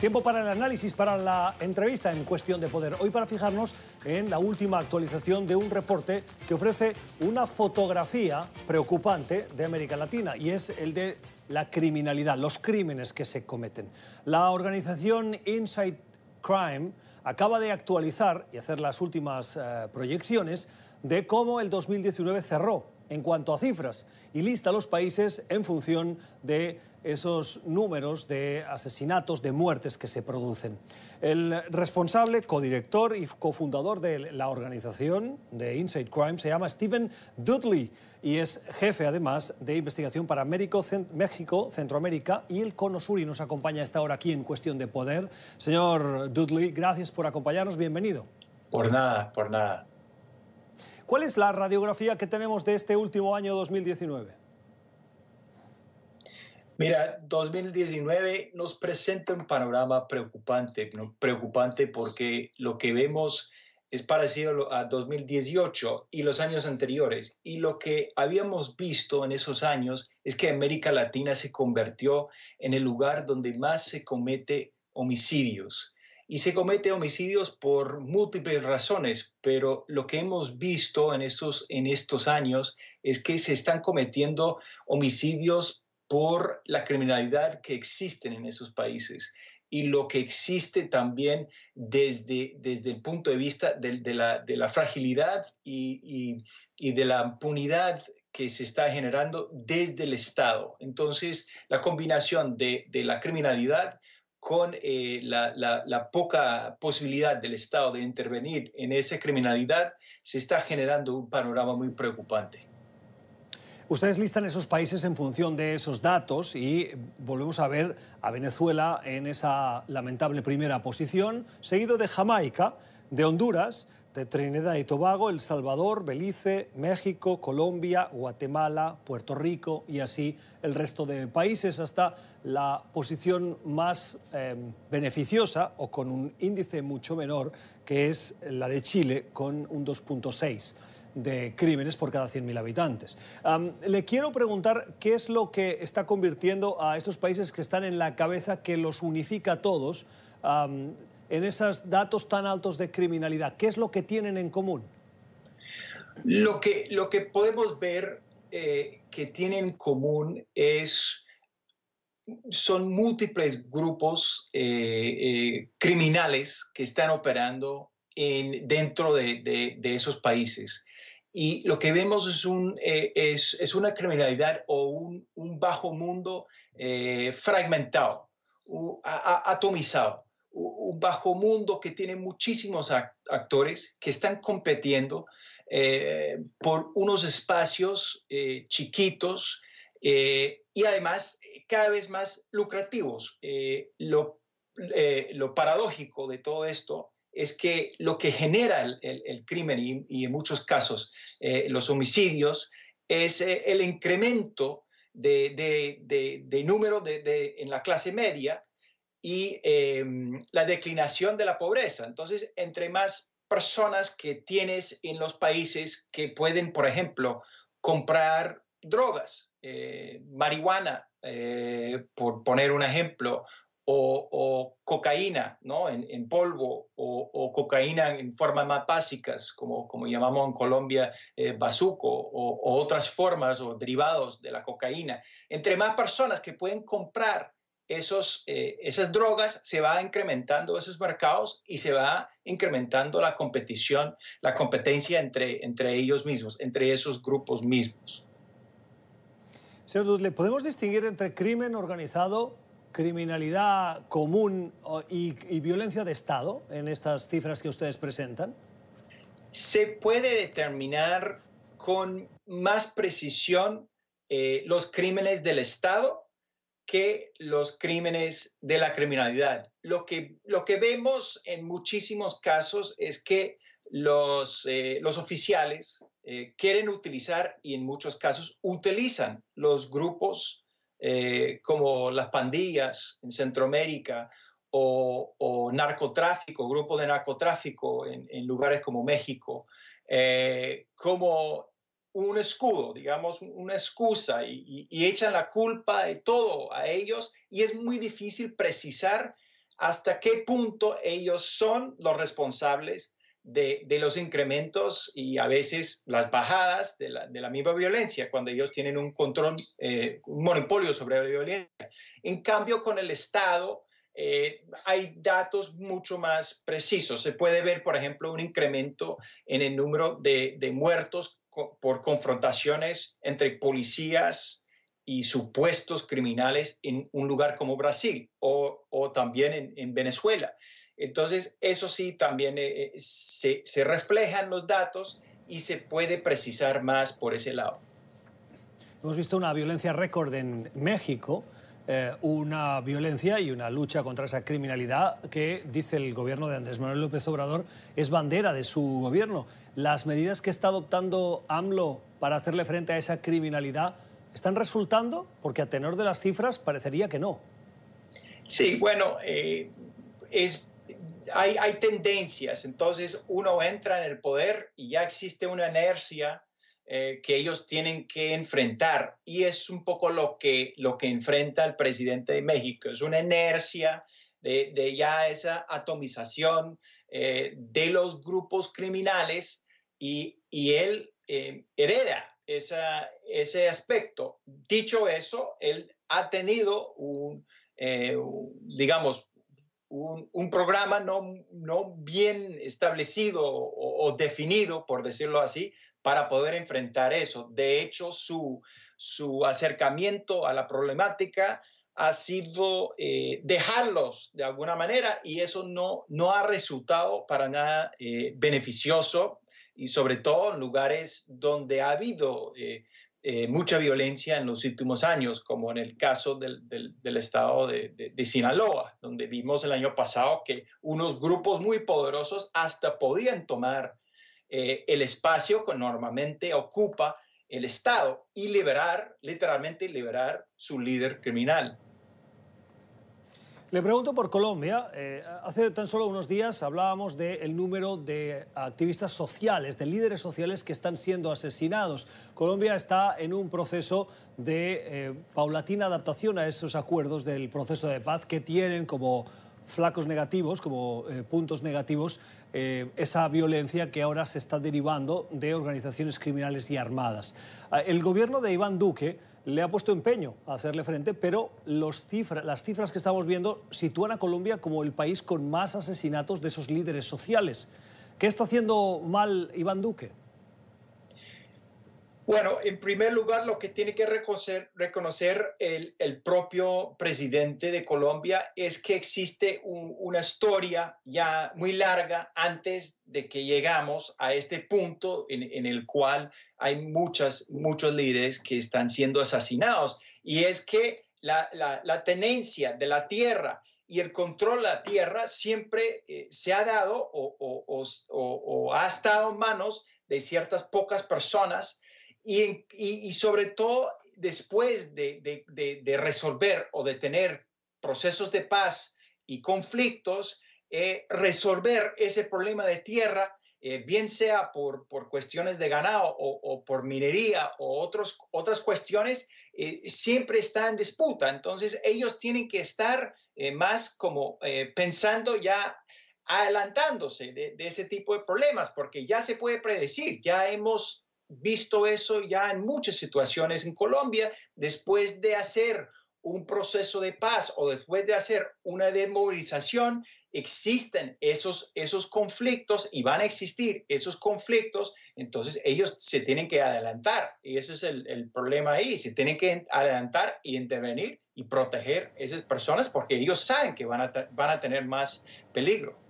Tiempo para el análisis, para la entrevista en cuestión de poder. Hoy para fijarnos en la última actualización de un reporte que ofrece una fotografía preocupante de América Latina y es el de la criminalidad, los crímenes que se cometen. La organización Inside Crime acaba de actualizar y hacer las últimas eh, proyecciones de cómo el 2019 cerró en cuanto a cifras y lista los países en función de esos números de asesinatos, de muertes que se producen. El responsable, codirector y cofundador de la organización de Inside Crime se llama Stephen Dudley y es jefe además de investigación para México, Centroamérica y el Cono Sur y nos acompaña a esta hora aquí en Cuestión de Poder. Señor Dudley, gracias por acompañarnos, bienvenido. Por nada, por nada. ¿Cuál es la radiografía que tenemos de este último año 2019? Mira, 2019 nos presenta un panorama preocupante, preocupante porque lo que vemos es parecido a 2018 y los años anteriores. Y lo que habíamos visto en esos años es que América Latina se convirtió en el lugar donde más se comete homicidios y se comete homicidios por múltiples razones, pero lo que hemos visto en estos, en estos años es que se están cometiendo homicidios por la criminalidad que existen en esos países y lo que existe también desde, desde el punto de vista de, la, de la, fragilidad y, y, de la impunidad que se está generando desde el Estado. Entonces, la combinación de, de la criminalidad con eh, la, poca posibilidad del Estado de intervenir en esa criminalidad, se está generando un panorama muy preocupante. Ustedes listan esos países en función de esos datos y volvemos a ver a Venezuela en esa lamentable primera posición, seguido de Jamaica, de Honduras, Trinidad y Tobago, El Salvador, Belice, México, Colombia, Guatemala, Puerto Rico y así el resto de países hasta la posición más em, beneficiosa o con un índice mucho menor que es la de Chile con un 2.6 de crímenes por cada 100.000 habitantes. le quiero preguntar qué es lo que está convirtiendo a estos países que están en la cabeza, que los unifica a todos, en esos datos tan altos de criminalidad? ¿Qué es lo que tienen en común? Lo que, lo que podemos ver eh, que tienen en común es son múltiples grupos eh, eh, criminales que están operando en, dentro de, esos países. Y lo que vemos es, un, es, una criminalidad o un, bajo mundo fragmentado, atomizado un bajo mundo que tiene muchísimos actores que están compitiendo eh, por unos espacios eh, chiquitos eh, y además cada vez más lucrativos. Lo, lo, paradójico de todo esto es que lo que genera el, crimen y, en muchos casos los homicidios es el incremento de, de número en la clase media y em, la declinación de la pobreza. Entonces, entre más personas que tienes en los países que pueden, por ejemplo, comprar drogas, eh, marihuana, eh, por poner un ejemplo, o, cocaína ¿no? en, polvo, o, cocaína en formas más básicas, como, como llamamos en Colombia eh, bazuco, o otras formas o derivados de la cocaína. Entre más personas que pueden comprar esos, eh, esas drogas se va incrementando esos mercados y se va incrementando la competición, la competencia entre, entre ellos mismos, entre esos grupos mismos. Señor Dudley, ¿podemos distinguir entre crimen organizado, criminalidad común y, violencia de Estado en estas cifras que ustedes presentan? Se puede determinar con más precisión eh, los crímenes del Estado que los crímenes de la criminalidad. Lo que, lo que vemos en muchísimos casos es que los, eh, los oficiales eh, quieren utilizar y en muchos casos utilizan los grupos eh, como las pandillas en Centroamérica o, narcotráfico, grupos de narcotráfico en, en lugares como México, como un escudo, digamos, una excusa y, echan la culpa de todo a ellos y es muy difícil precisar hasta qué punto ellos son los responsables de, los incrementos y a veces las bajadas de la, misma violencia, cuando ellos tienen un control, eh, un monopolio sobre la violencia. En cambio, con el Estado eh, hay datos mucho más precisos. Se puede ver, por ejemplo, un incremento en el número de, muertos por confrontaciones entre policías y supuestos criminales en un lugar como Brasil o, también en Venezuela. Entonces, eso sí también eh, eh, se, se reflejan los datos y se puede precisar más por ese lado. Hemos visto una violencia récord en México, eh, una violencia y una lucha contra esa criminalidad que, dice el gobierno de Andrés Manuel López Obrador, es bandera de su gobierno. ¿Las medidas que está adoptando AMLO para hacerle frente a esa criminalidad están resultando? Porque a tenor de las cifras parecería que no. Sí, bueno, es hay, tendencias, entonces uno entra en el poder y ya existe una inercia eh, que ellos tienen que enfrentar y es un poco lo que, lo que enfrenta el presidente de México, es una inercia de, ya esa atomización eh, de los grupos criminales y, él eh, hereda esa, ese aspecto. Dicho eso, él ha tenido un, digamos, un, programa no, no, bien establecido o, definido, por decirlo así, para poder enfrentar eso. De hecho, su, su acercamiento a la problemática ha sido eh, dejarlos de alguna manera y eso no, no ha resultado para nada eh, beneficioso y sobre todo en lugares donde ha habido eh, mucha violencia en los últimos años, como en el caso del, estado de, Sinaloa, donde vimos el año pasado que unos grupos muy poderosos hasta podían tomar eh, el espacio que normalmente ocupa el Estado y liberar, literalmente liberar su líder criminal. Le pregunto por Colombia. Eh, hace tan solo unos días hablábamos del número de activistas sociales, de líderes sociales que están siendo asesinados. Colombia está en un proceso de eh, paulatina adaptación a esos acuerdos del proceso de paz que tienen como flacos negativos, como eh, puntos negativos, esa violencia que ahora se está derivando de organizaciones criminales y armadas. El gobierno de Iván Duque le ha puesto empeño a hacerle frente, pero las cifras que estamos viendo sitúan a Colombia como el país con más asesinatos de esos líderes sociales. ¿Qué está haciendo mal Iván Duque? Bueno, en primer lugar, lo que tiene que reconocer, el, propio presidente de Colombia es que existe una historia ya muy larga antes de que llegamos a este punto en, el cual hay muchas, muchos líderes que están siendo asesinados. Y es que la, tenencia de la tierra y el control de la tierra siempre eh, se ha dado o, ha estado en manos de ciertas pocas personas y, sobre todo después de, resolver o de tener procesos de paz y conflictos, eh, resolver ese problema de tierra, eh, bien sea por, cuestiones de ganado o, por minería o otros, otras cuestiones, eh, siempre está en disputa. Entonces ellos tienen que estar más como pensando ya adelantándose de, de, ese tipo de problemas, porque ya se puede predecir, ya hemos visto eso ya en muchas situaciones en Colombia, después de hacer un proceso de paz o después de hacer una demovilización, existen esos, esos conflictos y van a existir esos conflictos, entonces ellos se tienen que adelantar y ese es el, problema ahí, se tienen que adelantar y intervenir y proteger a esas personas porque ellos saben que van a, van a tener más peligro.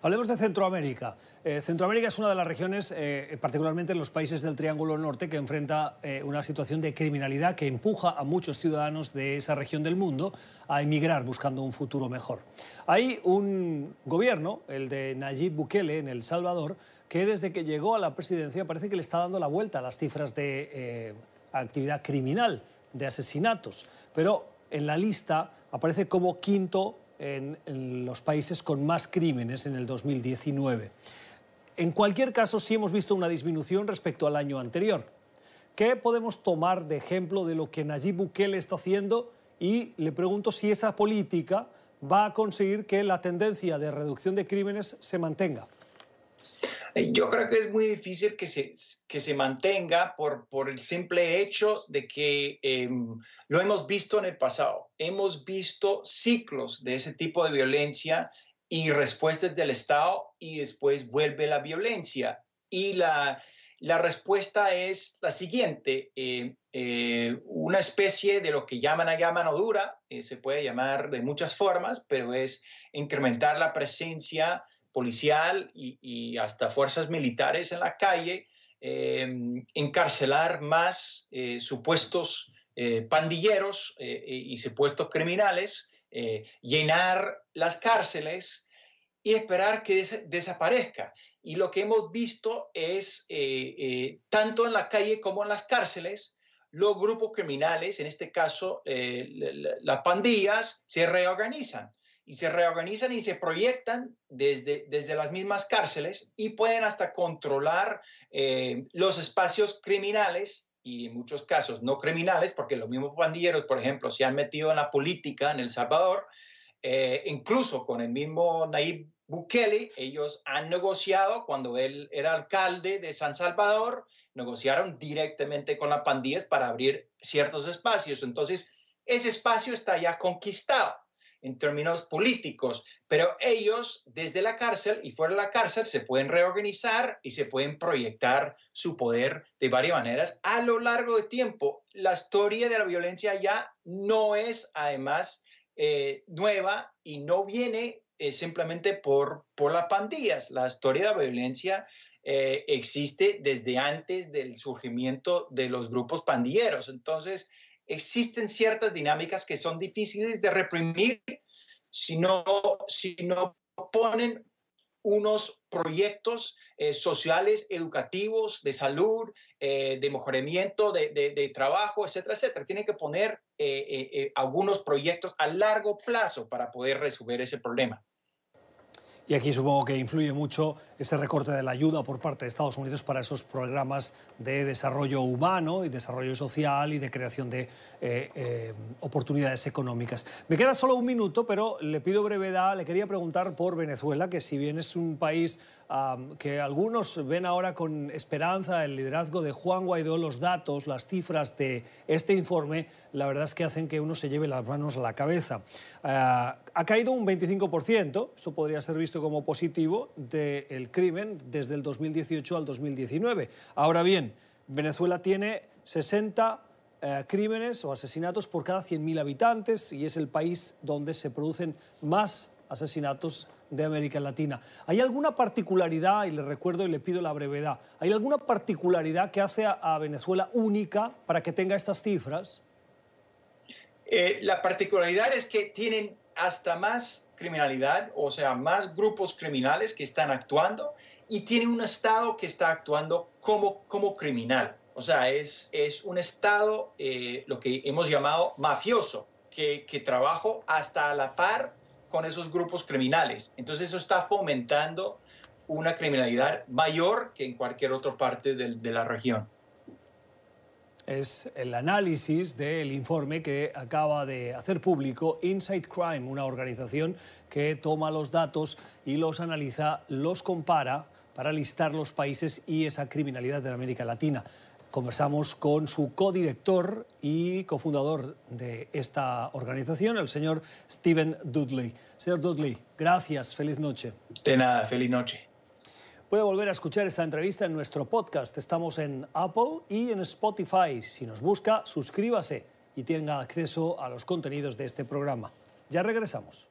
Hablemos de Centroamérica. Eh, Centroamérica es una de las regiones, eh, particularmente en los países del Triángulo Norte, que enfrenta eh, una situación de criminalidad que empuja a muchos ciudadanos de esa región del mundo a emigrar buscando un futuro mejor. Hay un gobierno, el de Nayib Bukele en El Salvador, que desde que llegó a la presidencia parece que le está dando la vuelta a las cifras de actividad criminal, de asesinatos. Pero en la lista aparece como quinto en, los países con más crímenes en el 2019. En cualquier caso, sí hemos visto una disminución respecto al año anterior. ¿Qué podemos tomar de ejemplo de lo que Nayib Bukele está haciendo? Y le pregunto si esa política va a conseguir que la tendencia de reducción de crímenes se mantenga? Eh, yo creo que es muy difícil que se, que se mantenga por, por el simple hecho de que em, lo hemos visto en el pasado. Hemos visto ciclos de ese tipo de violencia y respuestas del Estado y después vuelve la violencia. Y la, la respuesta es la siguiente, eh, eh, una especie de lo que llaman allá mano dura, se puede llamar de muchas formas, pero es incrementar la presencia policial y, hasta fuerzas militares en la calle, em, encarcelar más eh, supuestos eh, pandilleros eh, y supuestos criminales, llenar las cárceles y esperar que desaparezca. Y lo que hemos visto es, tanto en la calle como en las cárceles, los grupos criminales, en este caso las pandillas, se reorganizan y se reorganizan y se proyectan desde, desde las mismas cárceles y pueden hasta controlar eh, los espacios criminales y en muchos casos no criminales, porque los mismos pandilleros, por ejemplo, se han metido en la política en El Salvador, eh, incluso con el mismo Nayib Bukele, ellos han negociado cuando él era alcalde de San Salvador, negociaron directamente con las pandillas para abrir ciertos espacios. Entonces, ese espacio está ya conquistado en términos políticos, pero ellos desde la cárcel y fuera de la cárcel se pueden reorganizar y se pueden proyectar su poder de varias maneras a lo largo de tiempo. La historia de la violencia ya no es además eh, nueva y no viene eh, simplemente por, por las pandillas. La historia de la violencia eh, existe desde antes del surgimiento de los grupos pandilleros. Entonces, existen ciertas dinámicas que son difíciles de reprimir si no, si no ponen unos proyectos eh, sociales, educativos, de salud, eh, de mejoramiento de, trabajo, etcétera, etcétera. Tienen que poner eh, algunos proyectos a largo plazo para poder resolver ese problema. Y aquí supongo que influye mucho ese recorte de la ayuda por parte de Estados Unidos para esos programas de desarrollo humano y desarrollo social y de creación de eh, eh, oportunidades económicas. Me queda solo un minuto, pero le pido brevedad. Le quería preguntar por Venezuela, que si bien es un país que algunos ven ahora con esperanza el liderazgo de Juan Guaidó, los datos, las cifras de este informe, la verdad es que hacen que uno se lleve las manos a la cabeza. Ah, ha caído un 25%, esto podría ser visto como positivo, del crimen desde el 2018 al 2019. Ahora bien, Venezuela tiene 60 eh, crímenes o asesinatos por cada 100.000 habitantes y es el país donde se producen más asesinatos de América Latina. ¿Hay alguna particularidad, y le recuerdo y le pido la brevedad, ¿hay alguna particularidad que hace a, Venezuela única para que tenga estas cifras? Eh, la particularidad es que tienen hasta más criminalidad, o sea, más grupos criminales que están actuando y tiene un Estado que está actuando como, como criminal. O sea, es, es un Estado, eh, lo que hemos llamado mafioso, que, que trabaja hasta a la par con esos grupos criminales. Entonces eso está fomentando una criminalidad mayor que en cualquier otra parte de, la región. Es el análisis del informe que acaba de hacer público Inside Crime, una organización que toma los datos y los analiza, los compara para listar los países y esa criminalidad de América Latina. Conversamos con su codirector y cofundador de esta organización, el señor Steven Dudley. Señor Dudley, gracias, feliz noche. De nada, feliz noche. Puede volver a escuchar esta entrevista en nuestro podcast. Estamos en Apple y en Spotify. Si nos busca, suscríbase y tenga acceso a los contenidos de este programa. Ya regresamos.